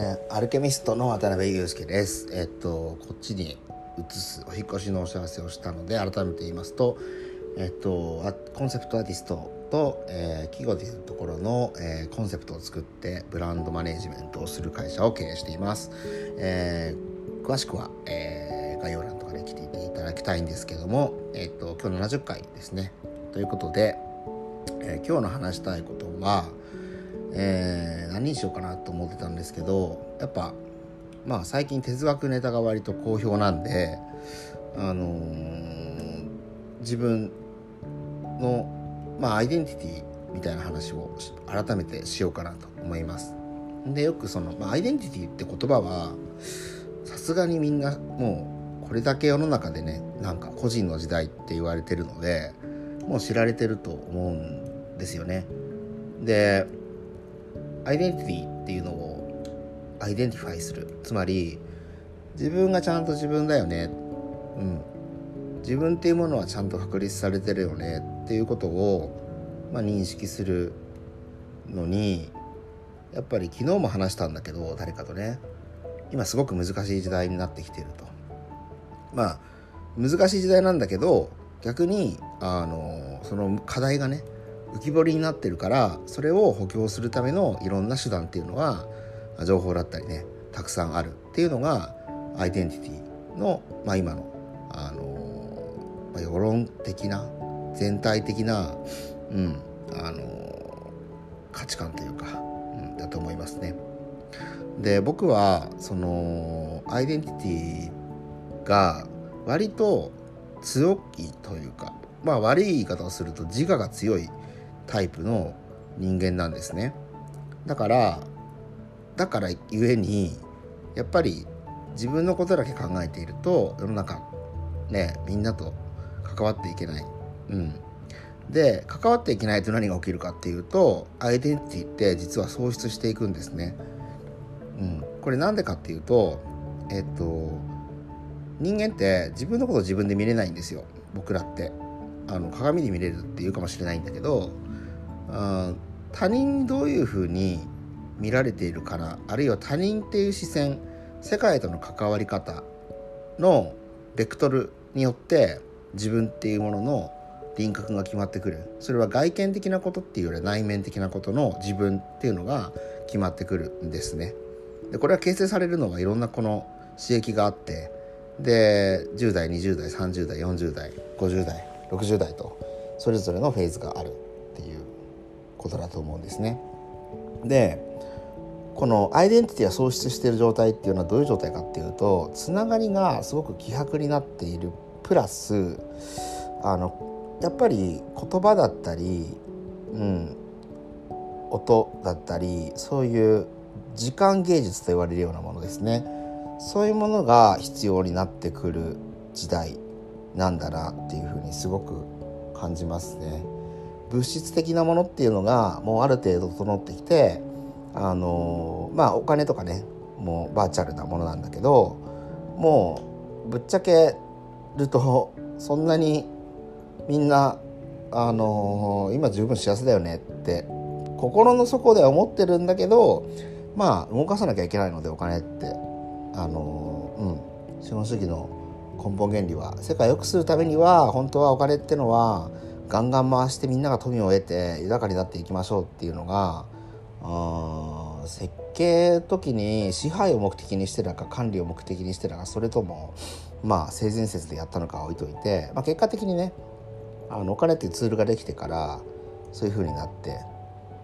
えー、アルケミストの渡辺裕介です。えっとこっちに移すお引越しのお知らせをしたので改めて言いますと、えっとコンセプトアーティストと、えー、企業でいうところの、えー、コンセプトを作ってブランドマネジメントをする会社を経営しています。えー、詳しくは、えー、概要欄とかで来ていただきたいんですけども、えっと今日70回ですね。ということで、えー、今日の話したいことはえー、何にしようかなと思ってたんですけどやっぱまあ最近哲学ネタが割と好評なんであのー、自分のまあアイデンティティみたいな話を改めてしようかなと思います。でよくその、まあ、アイデンティティって言葉はさすがにみんなもうこれだけ世の中でねなんか個人の時代って言われてるのでもう知られてると思うんですよね。でアイデンティティっていうのを identify する。つまり自分がちゃんと自分だよね。うん。自分っていうものはちゃんと確立されてるよねっていうことを、まあ、認識するのにやっぱり昨日も話したんだけど誰かとね。今すごく難しい時代になってきていると。まあ難しい時代なんだけど逆にあのその課題がね浮き彫りになってるからそれを補強するためのいろんな手段っていうのは情報だったりねたくさんあるっていうのがアイデンティティの、まあ、今の、あのまあ、世論的な全体的な、うんあの価値観というか、うん、だと思いますね。で僕はそのアイデンティティが割と強いというかまあ悪い言い方をすると自我が強いタイプの人間なんですねだからだからゆえにやっぱり自分のことだけ考えていると世の中ねみんなと関わっていけない。うん、で関わっていけないと何が起きるかっていうとアイデンティティって実は喪失していくんですね。うん、これなんでかっていうとえっと人間って自分のことを自分で見れないんですよ僕らって。あの鏡で見れるっていうかもしれないんだけどあ他人にどういうふうに見られているかな？あるいは他人っていう視線世界との関わり方のベクトルによって自分っていうものの輪郭が決まってくる。それは外見的なことっていうよりは内面的なことの自分っていうのが決まってくるんですね。でこれは形成されるのはいろんなこの刺激があってで10代20代30代40代50代60代とそれぞれのフェーズがある。ことだと思うんですね。でこのアイデンティティが喪失している状態っていうのはどういう状態かっていうとつながりがすごく希薄になっているプラスあのやっぱり言葉だったり、うん、音だったりそういう時間芸術と言われるようなものですねそういうものが必要になってくる時代なんだなっていうふうにすごく感じますね。物質的なものっていうのがもうある程度整ってきてあのまあお金とかねもうバーチャルなものなんだけどもうぶっちゃけるとそんなにみんなあの今十分幸せだよねって心の底では思ってるんだけどまあ動かさなきゃいけないのでお金って。あのうん。資本主義の根本原理は世界を良くするためには本当はお金ってのはガンガン回してみんなが富を得て豊かになっていきましょうっていうのがあ設計時に支配を目的にしてたか管理を目的にしてたかそれともまあ性善説でやったのか置いといて、まあ、結果的にねあのお金っていうツールができてからそういう風になって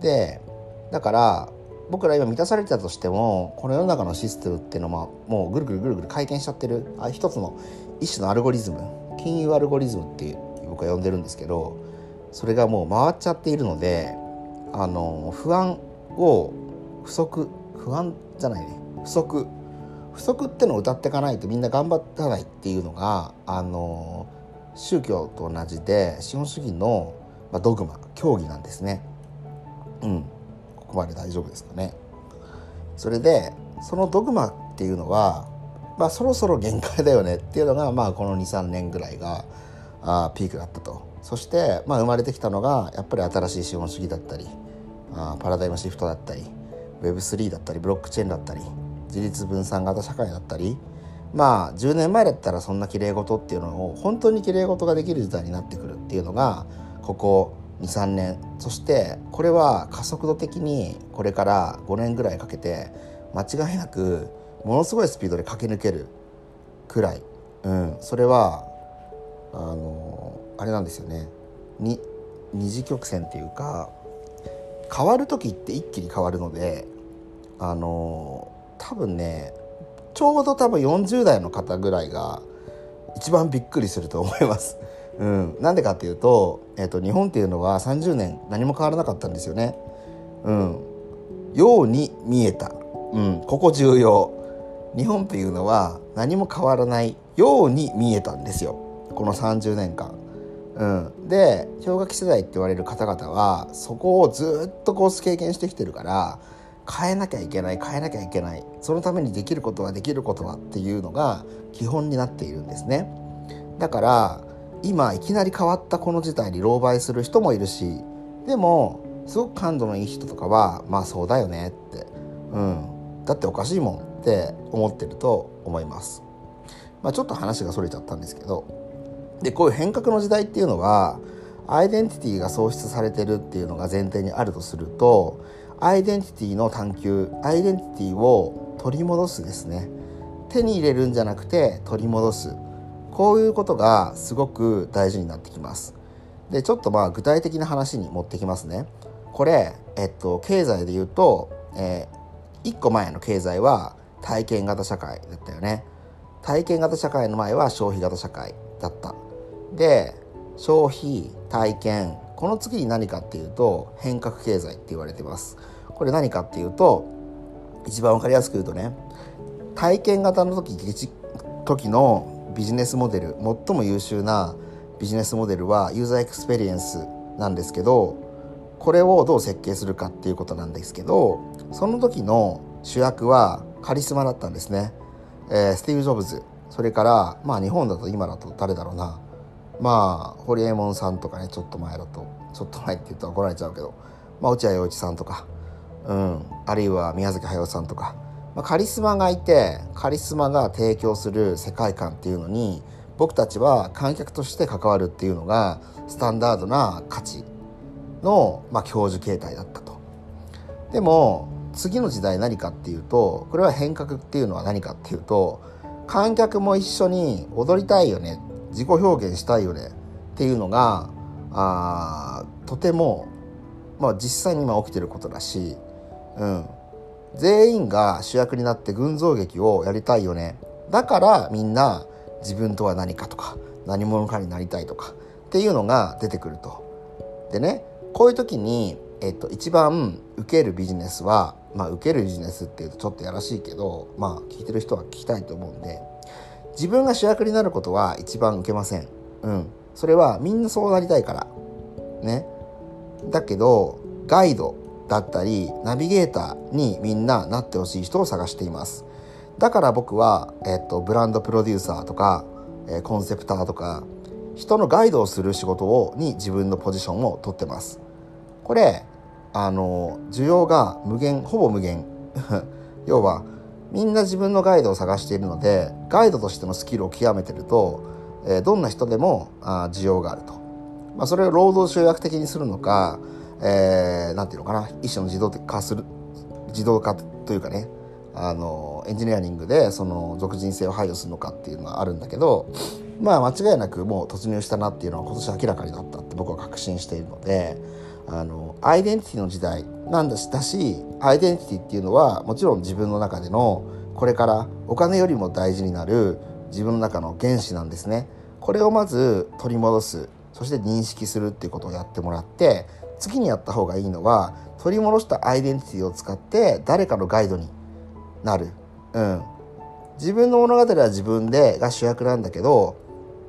でだから僕ら今満たされてたとしてもこの世の中のシステムっていうのはもうぐるぐるぐるぐる回転しちゃってる。あ一つの一種のアルゴリズム。金融アルゴリズムっていう僕は呼んでるんですけどそれがもう回っちゃっているのであの不安を不足不安じゃないね不足不足ってのを歌っていかないとみんな頑張らないっていうのがあの宗教と同じで資本主義の、まあ、ドグマ教義なんですね。うん、ここまで大丈夫ですかね。それでそのドグマっていうのはまあ、そろそろ限界だよねっていうのが、まあ、この23年ぐらいがあピークだったと。そして、まあ、生まれてきたのがやっぱり新しい資本主義だったりあパラダイムシフトだったり Web3 だったりブロックチェーンだったり自立分散型社会だったりまあ10年前だったらそんなきれい事っていうのを本当にきれい事ができる時代になってくるっていうのがここ23年。そしてこれは加速度的にこれから5年ぐらいかけて間違いなくものすごいスピードで駆け抜けるくらい、うん、それはあのあれなんですよね。に二次曲線っていうか変わる時って一気に変わるのであの多分ねちょうど多分40代の方ぐらいが一番びっくりすると思います。うん、なんでかっていうと,、えーと、日本っていうのは30年何も変わらなかったんですよね。うん、ように見えた、うん、ここ重要。日本っていうのは何も変わらないように見えたんですよ。この30年間。うん、で氷河期世代って言われる方々はそこをずっとこう経験してきてるから変えなきゃいけない変えなきゃいけない。そのためにできることはできることはっていうのが基本になっているんですね。だから今いきなり変わったこの事態に狼狽する人もいるしでもすごく感度のいい人とかはまあそうだよねって。うん。だっておかしいもんって思ってると思います、まあ、ちょっと話がそれちゃったんですけどでこういう変革の時代っていうのはアイデンティティが喪失されてるっていうのが前提にあるとするとアイデンティティの探求アイデンティティを取り戻すですね。手に入れるんじゃなくて取り戻す。こういうことがすごく大事になってきます。でちょっとまあ具体的な話に持ってきますね。これ、えっと、経済で言うと、えー、1個前の経済は体験型社会だったよね。体験型社会の前は消費型社会。だった。で消費体験この次に何かっていうと変革経済って言われてます。これ何かっていうと一番分かりやすく言うとね体験型の時時のビジネスモデル最も優秀なビジネスモデルは user experience なんですけどこれをどう設計するかっていうことなんですけどその時の主役はカリスマだったんですね、えー、スティーブ・ジョブズ。それからまあ日本だと今だと誰だろうなまあ堀江門さんとかねちょっと前だとちょっと前って言うと怒られちゃうけど、まあ、落合陽一さんとか、うん、あるいは宮崎駿さんとか、まあ、カリスマがいてカリスマが提供する世界観っていうのに僕たちは観客として関わるっていうのがスタンダードな価値の、まあ、教授形態だったと。でも次の時代何かっていうとこれは変革っていうのは何かっていうと観客も一緒に踊りたいよね。自己表現したいよね。っていうのがあとても、まあ、実際に今起きてることだし、うん、全員が主役になって群像劇をやりたいよね。だからみんな自分とは何かとか何者かになりたいとかっていうのが出てくると。でねこういう時に、えっと、一番受けるビジネスはまあ受けるビジネスっていうとちょっとやらしいけどまあ聞いてる人は聞きたいと思うんで自分が主役になることは一番受けません。うん。それはみんなそうなりたいから。ね。だけど、ガイドだったり、ナビゲーターにみんななってほしい人を探しています。だから僕は、えっと、ブランドプロデューサーとか、え、コンセプターとか、人のガイドをする仕事をに自分のポジションを取ってます。これ、あの、需要が無限、ほぼ無限。要は、みんな自分のガイドを探しているのでガイドとしてのスキルを極めてると、えー、どんな人でもあ需要があると、まあ、それを労働集約的にするのか、えー、ていうのかな一種の自動化する自動化というかねあのエンジニアリングでその属人性を排除するのかっていうのはあるんだけどまあ間違いなくもう突入したなっていうのは今年明らかになったって僕は確信しているのであのアイデンティティの時代なんだしだしアイデンティティっていうのはもちろん自分の中でのこれからお金よりも大事になる自分の中の原子なんですね。これをまず取り戻すそして認識するっていうことをやってもらって次にやった方がいいのは取り戻したアイデンティティを使って誰かのガイドになる。うん。自分の物語は自分でが主役なんだけど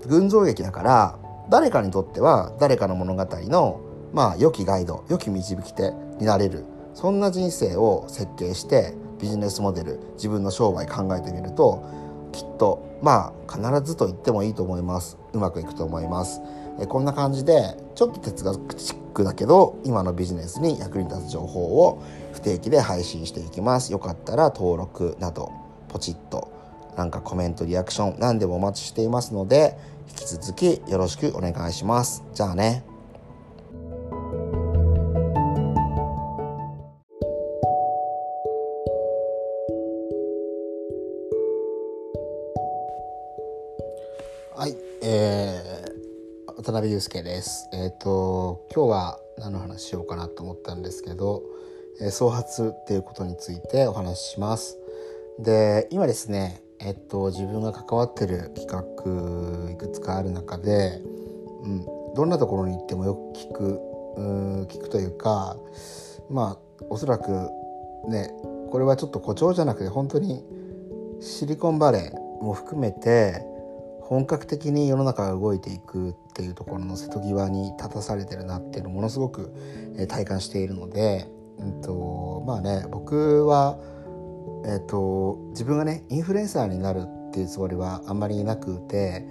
群像劇だから誰かにとっては誰かの物語のまあ良きガイド良き導き手になれるそんな人生を設計してビジネスモデル自分の商売考えてみるときっとまあ必ずと言ってもいいと思います。うまくいくと思います。えこんな感じでちょっと哲学チックだけど今のビジネスに役に立つ情報を不定期で配信していきます。よかったら登録などポチッとなんかコメントリアクション何でもお待ちしていますので引き続きよろしくお願いします。じゃあね。ー、渡辺裕介です。えっ、ー、と今日は何の話しようかなと思ったんですけど、えー、創発っていうことについてお話しします。で今ですねえっと自分が関わってる企画いくつかある中で、うん、どんなところに行ってもよく聞く聞くというかまあおそらくねこれはちょっと誇張じゃなくて本当にシリコンバレーも含めて本格的に世の中が動いていくっていうところの瀬戸際に立たされてるなっていうのをものすごく体感しているので、うんとまあね僕はえーと、自分がねインフルエンサーになるっていうつもりはあんまりなくて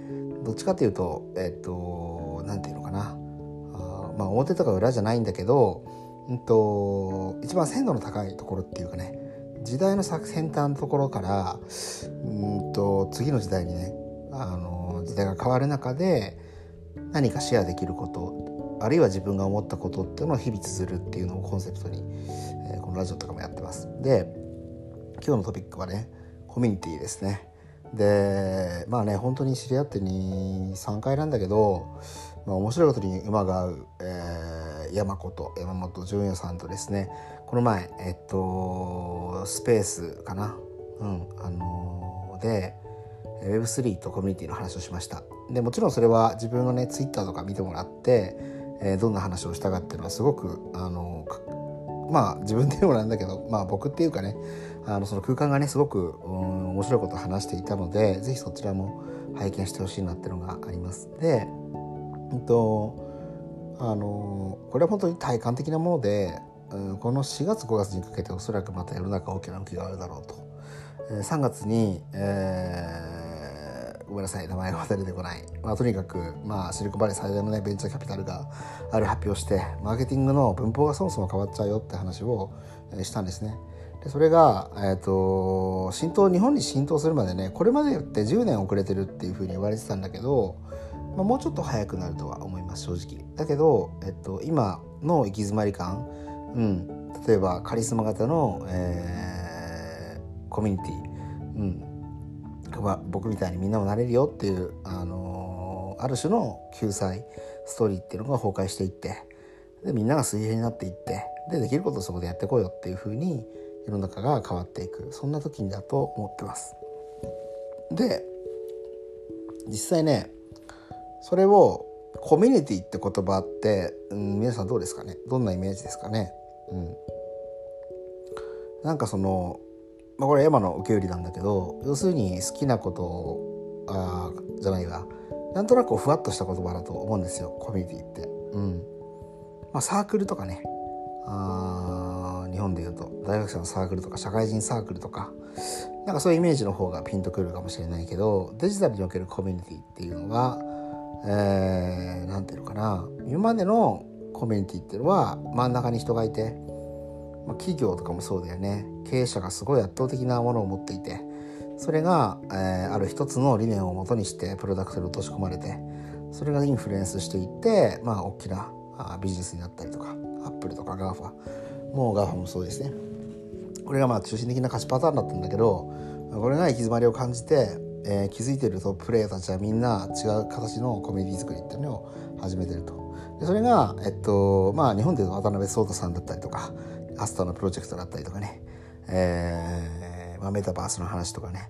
どっちかっていうとえっ、ー、と何て言うのかな。あまあ表とか裏じゃないんだけど、うんと、一番鮮度の高いところっていうかね時代の先端のところからうんと次の時代にねあの時代が変わる中で何かシェアできることあるいは自分が思ったことっていうのを日々綴るっていうのをコンセプトに、えー、このラジオとかもやってます。で今日のトピックはねコミュニティですね。でまあね本当に知り合って23回なんだけど、まあ、面白いことに馬が合う、えー、山子と山本純也さんとですね。この前えっとスペースかな？うんあのー、で Web3 とコミュニティの話をしましたでもちろんそれは自分のね Twitter とか見てもらって、えー、どんな話をしたかっていうのはすごくあのまあ自分でもなんだけどまあ僕っていうかねあのその空間がねすごく、うん、面白いことを話していたので是非そちらも拝見してほしいなっていうのがあります。で、えっとあのこれは本当に体感的なもので、うん、この4月5月にかけておそらくまた世の中大きな動きがあるだろうと。3月に、えー、ごめんなさい。名前が出てこない、まあ、とにかく、まあ、シリコンバレー最大の、ね、ベンチャーキャピタルがある発表してマーケティングの文法がそもそも変わっちゃうよって話を、えー、したんですね。でそれが、えーと、浸透日本に浸透するまでねこれまでって10年遅れてるっていうふうに言われてたんだけど、まあ、もうちょっと早くなるとは思います正直。だけど、えっと、今の行き詰まり感、うん、例えばカリスマ型の、えー、コミュニティ、うん。ま、僕みたいにみんなもなれるよっていう、あのー、ある種の救済ストーリーっていうのが崩壊していってでみんなが水平になっていってでできることをそこでやってこうよっていうふうに世の中が変わっていく。そんな時にだと思ってます。で実際ねそれをコミュニティって言葉って、うん、皆さんどうですかね？どんなイメージですかね、うん、なんかその、まあ、これエマの受け売りなんだけど要するに好きなことをあじゃないわ。なんとなくふわっとした言葉だと思うんですよ。コミュニティって。うん。まあ、サークルとかね。あ日本でいうと。大学生のサークルとか社会人サークルとか。なんかそういうイメージの方がピンとくるかもしれないけどデジタルにおけるコミュニティっていうのが何、えー、て言うのかな。今までのコミュニティっていうのは真ん中に人がいて、まあ、企業とかもそうだよね。経営者がすごい圧倒的なものを持っていてそれが、えー、ある一つの理念をもとにしてプロダクトに落とし込まれてそれがインフルエンスしていってまあ大きなあビジネスになったりとかアップルとか GAFA もう GAFA もそうですね。これがまあ中心的な価値パターンだったんだけどこれが行き詰まりを感じて、えー、気づいてるトップレイヤーたちはみんな違う形のコミュニティ作りっていうのを始めてると。でそれが、えっとまあ、日本でいうと渡辺壮太さんだったりとかアスタのプロジェクトだったりとかね、えーまあ、メタバースの話とかね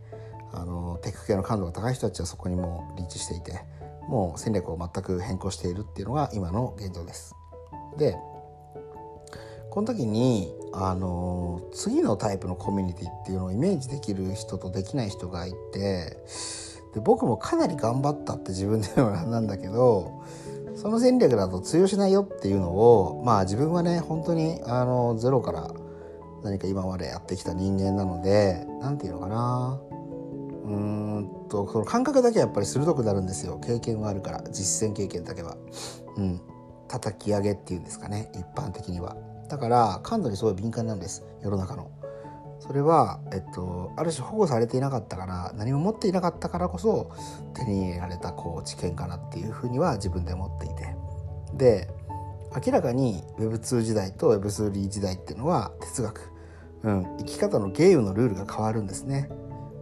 あのテック系の感度が高い人たちはそこにもリーチしていてもう戦略を全く変更しているっていうのが今の現状です。でこの時にあの次のタイプのコミュニティっていうのをイメージできる人とできない人がいてで僕もかなり頑張ったって自分ではなんだけどその戦略だと通用しないよっていうのをまあ自分はね本当にあのゼロから何か今までやってきた人間なので何て言うのかなうーんとその感覚だけはやっぱり鋭くなるんですよ経験があるから実践経験だけは。うん叩き上げっていうんですかね一般的には。だから感度にすごい敏感なんです世の中の。それは、えっと、ある種保護されていなかったから何も持っていなかったからこそ手に入れられたこう知見かなっていうふうには自分で思っていてで明らかに Web2 時代と Web3 時代っていうのは哲学、うん、生き方のゲームのルールが変わるんですね。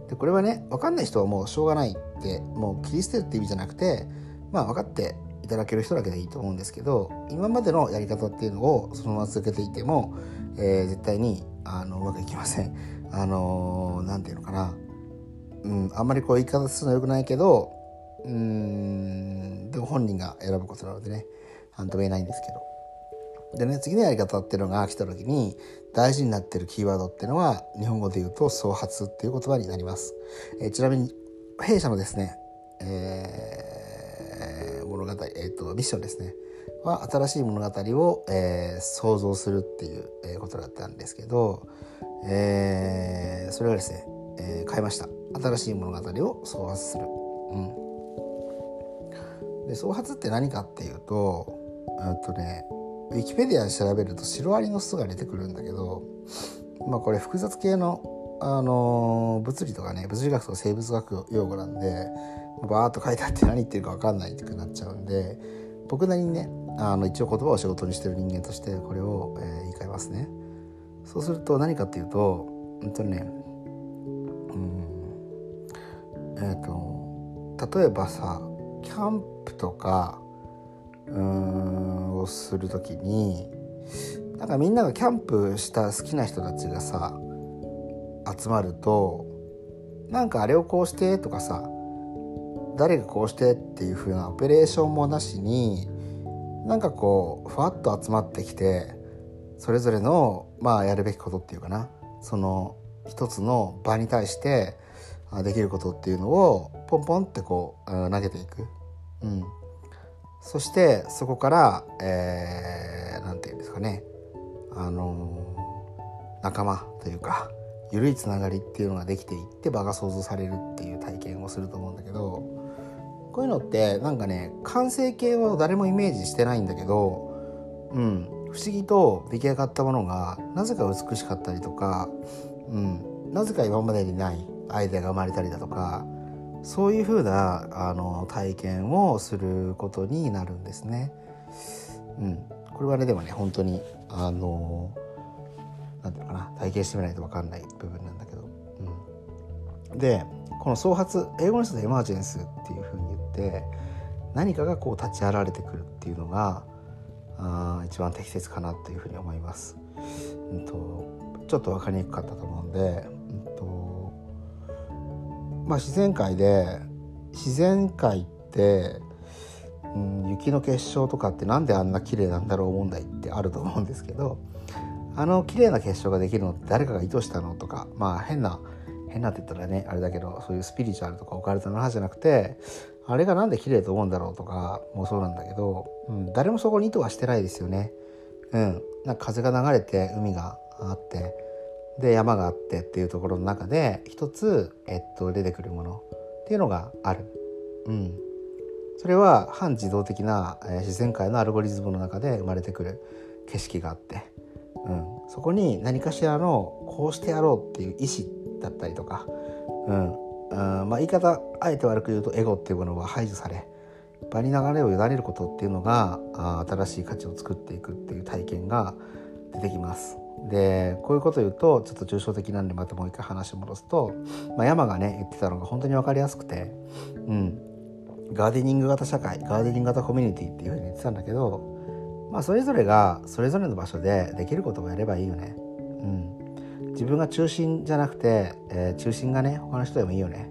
でこれはね分かんない人はもうしょうがないってもう切り捨てるって意味じゃなくてまあ分かっていただける人だけでいいと思うんですけど今までのやり方っていうのをそのまま続けていても、えー、絶対にあのうまくいきません。あのー、て言うのかな、うん、あんまりこう言い方するのはよくないけどうんでも本人が選ぶことなのでね何とも言えないんですけど。でね次のやり方っていうのが来た時に大事になってるキーワードっていうのは日本語で言うと創発っていう言葉になります。えー、ちなみに弊社のですね、えー、物語、えーと、ミッションですねは新しい物語を、えー、想像するっていうことだったんですけど、えー、それがですね、えー、変えました新しい物語を創発する。うんで創発って何かっていうととねウィキペディアで調べるとシロアリの巣が出てくるんだけどまあこれ複雑系の、あのー、物理とかね物理学とか生物学用語なんでバーッと書いてあって何言ってるか分かんないってなっちゃうんで僕なりにねあの一応言葉を仕事にしてる人間としてこれを、えー、言い換えますね。そうすると何かっていうとうんとねうんえっ、ー、と例えばさキャンプとかうんをする時になんかみんながキャンプした好きな人たちがさ集まるとなんかあれをこうしてとかさ誰がこうしてっていう風なオペレーションもなしになんかこうふわっと集まってきてそれぞれのまあやるべきことっていうかな。その一つの場に対してできることっていうのをポンポンってこう投げていく、うん、そしてそこから何、えー、て言うんですかね。あのー、仲間というか緩いつながりっていうのができていって場が想像されるっていう体験をすると思うんだけどこういうのってなんかね完成形は誰もイメージしてないんだけど、うん、不思議と出来上がったものがなぜか美しかったりとか、うん、なぜか今までにないアイデアが生まれたりだとかそういうふうなあの体験をすることになるんですね。うん、これはねでもね本当にあのなんていうのかな体験してみないと分かんない部分なんだけど。うん、でこの創発英語の人でエマージェンスっていうふうにて何かがこう立ち現れてくるっていうのがあ一番適切かなというふうに思います。うんとちょっと分かりにくかったと思うんでうんとまあ、自然界で自然界って、うん、雪の結晶とかってなんであんな綺麗なんだろう問題ってあると思うんですけどあの綺麗な結晶ができるのって誰かが意図したのとかまあ変な変なって言ったらねあれだけどそういうスピリチュアルとかオカルトの話じゃなくてあれがなんで綺麗と思うんだろうとかもそうなんだけど、うん、誰もそこに意図はしてないですよね。うん、なんか風が流れて海があってで山があってっていうところの中で一つ、えっと、出てくるものっていうのがある。うん、それは反自動的な、えー、自然界のアルゴリズムの中で生まれてくる景色があって、うん、そこに何かしらのこうしてやろうっていう意志だったりとか、うん。うんまあ、言い方あえて悪く言うとエゴっていうものは排除され場に流れを委ねることっていうのがあ新しい価値を作っていくっていう体験が出てきます。でこういうこと言うとちょっと抽象的なんでまたもう一回話を戻すと、まあ、山がね言ってたのが本当に分かりやすくて、うん、ガーデニング型社会ガーデニング型コミュニティっていうふうに言ってたんだけど、まあ、それぞれがそれぞれの場所でできることをやればいいよね。うん、自分が中心じゃなくて、えー、中心がね他の人でもいいよね。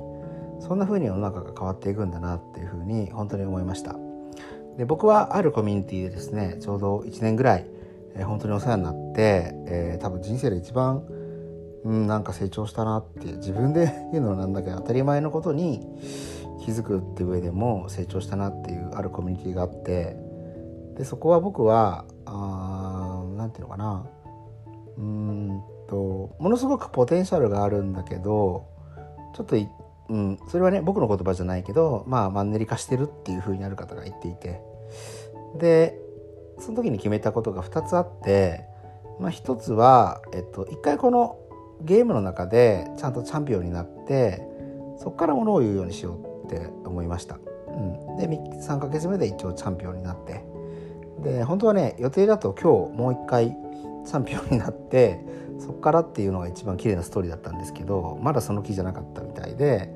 そんな風に世の中が変わっていくんだなっていうふうに本当に思いました。で僕はあるコミュニティでですねちょうど1年ぐらいえー、本当にお世話になって、えー、多分人生で一番、うん、なんか成長したなって自分で言うのなんだけど当たり前のことに気づくって上でも成長したなっていうあるコミュニティがあってでそこは僕は何て言うのかなうんとものすごくポテンシャルがあるんだけどちょっとうん、それはね僕の言葉じゃないけどまあマンネリ化してるっていう風になる方が言っていて。でその時に決めたことが2つあって、まあ、1つは、えっと、1回このゲームの中でちゃんとチャンピオンになってそこからものを言うようにしようって思いました。うん、で3ヶ月目で一応チャンピオンになって。で本当はね予定だと今日もう一回チャンピオンになってそこからっていうのが一番綺麗なストーリーだったんですけどまだその気じゃなかったみたいで、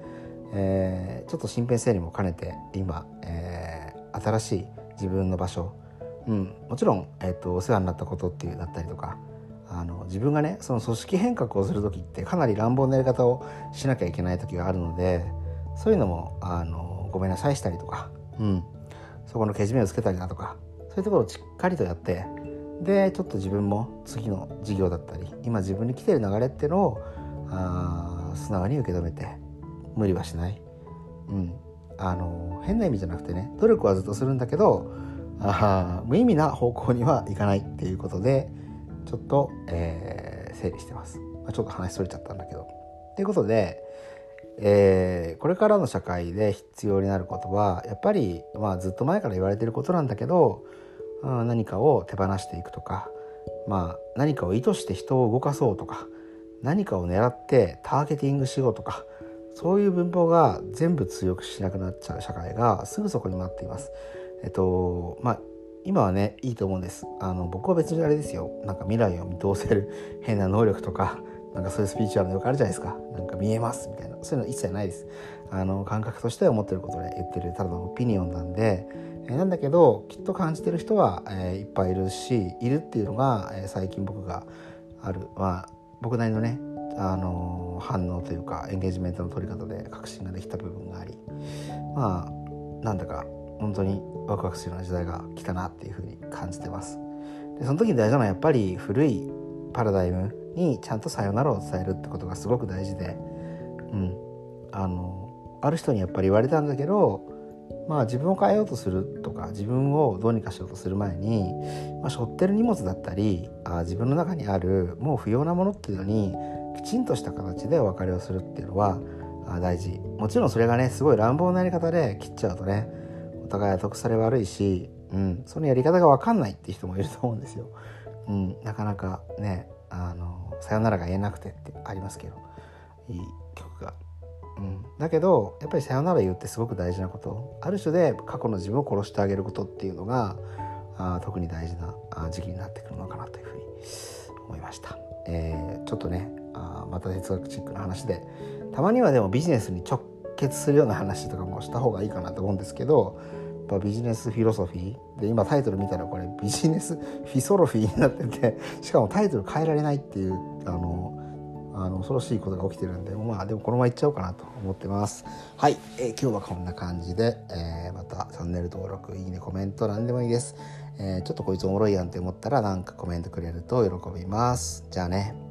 えー、ちょっと身辺整理も兼ねて今、えー、新しい自分の場所、うん、もちろん、えーと、お世話になったことっていうだったりとかあの自分がねその組織変革をする時ってかなり乱暴なやり方をしなきゃいけない時があるのでそういうのもあのごめんなさいしたりとか、うん、そこのけじめをつけたりだとかそういうところをしっかりとやってでちょっと自分も次の事業だったり今自分に来てる流れっていうのをあ素直に受け止めて無理はしない、うん、あの変な意味じゃなくてね努力はずっとするんだけどあ無意味な方向にはいかないっていうことでちょっと、えー、整理してます、まあ、ちょっと話それちゃったんだけど。ということで、えー、これからの社会で必要になることはやっぱり、まあ、ずっと前から言われてることなんだけど何かを手放していくとか、まあ、何かを意図して人を動かそうとか何かを狙ってターゲティングしようとかそういう文法が全部通用しなくなっちゃう社会がすぐそこに待っています。えっとまあ今はねいいと思うんです。あの僕は別にあれですよ。なんか未来を見通せる 変な能力とかなんかそういうスピーチュアルのよくあるじゃないですか。なんか見えますみたいな。そういうの一切ないです。あの感覚としては思ってることで言ってるただのオピニオンなんでえなんだけどきっと感じてる人は、え、いっぱいいるしいるっていうのが、え、最近僕がある、まあ、僕なりのね、あの、反応というかエンゲージメントの取り方で確信ができた部分があり。まあなんだか本当にワクワクするような時代が来たなっていうふうに感じてます。でその時に大事なのはやっぱり古いパラダイムにちゃんとさよならを伝えるってことがすごく大事で、うん、あのある人にやっぱり言われたんだけどまあ、自分を変えようとするとか自分をどうにかしようとする前に、まあ、背負ってる荷物だったりあ自分の中にあるもう不要なものっていうのにきちんとした形でお別れをするっていうのはあ大事。もちろんそれがねすごい乱暴なやり方で切っちゃうとねお互いは得され悪いし、うん、そのやり方が分かんないって人もいると思うんですよ。うん、なかなかねあのさよならが言えなくてってありますけどいい曲が。うん、だけどやっぱりさよなら言うってすごく大事なこと。ある種で過去の自分を殺してあげることっていうのがあ特に大事な時期になってくるのかなというふうに思いました、えー、ちょっとねあまた哲学チックな話でたまにはでもビジネスに直結するような話とかもした方がいいかなと思うんですけどやっぱビジネスフィロソフィー。で今タイトル見たらこれビジネスフィソロフィーになっててしかもタイトル変えられないっていうあのあの恐ろしいことが起きてるんでまあでもこのままいっちゃおうかなと思ってます。はい、えー、今日はこんな感じで、えー、またチャンネル登録いいねコメント何でもいいです、えー、ちょっとこいつおもろいやんって思ったらなんかコメントくれると喜びます。じゃあね。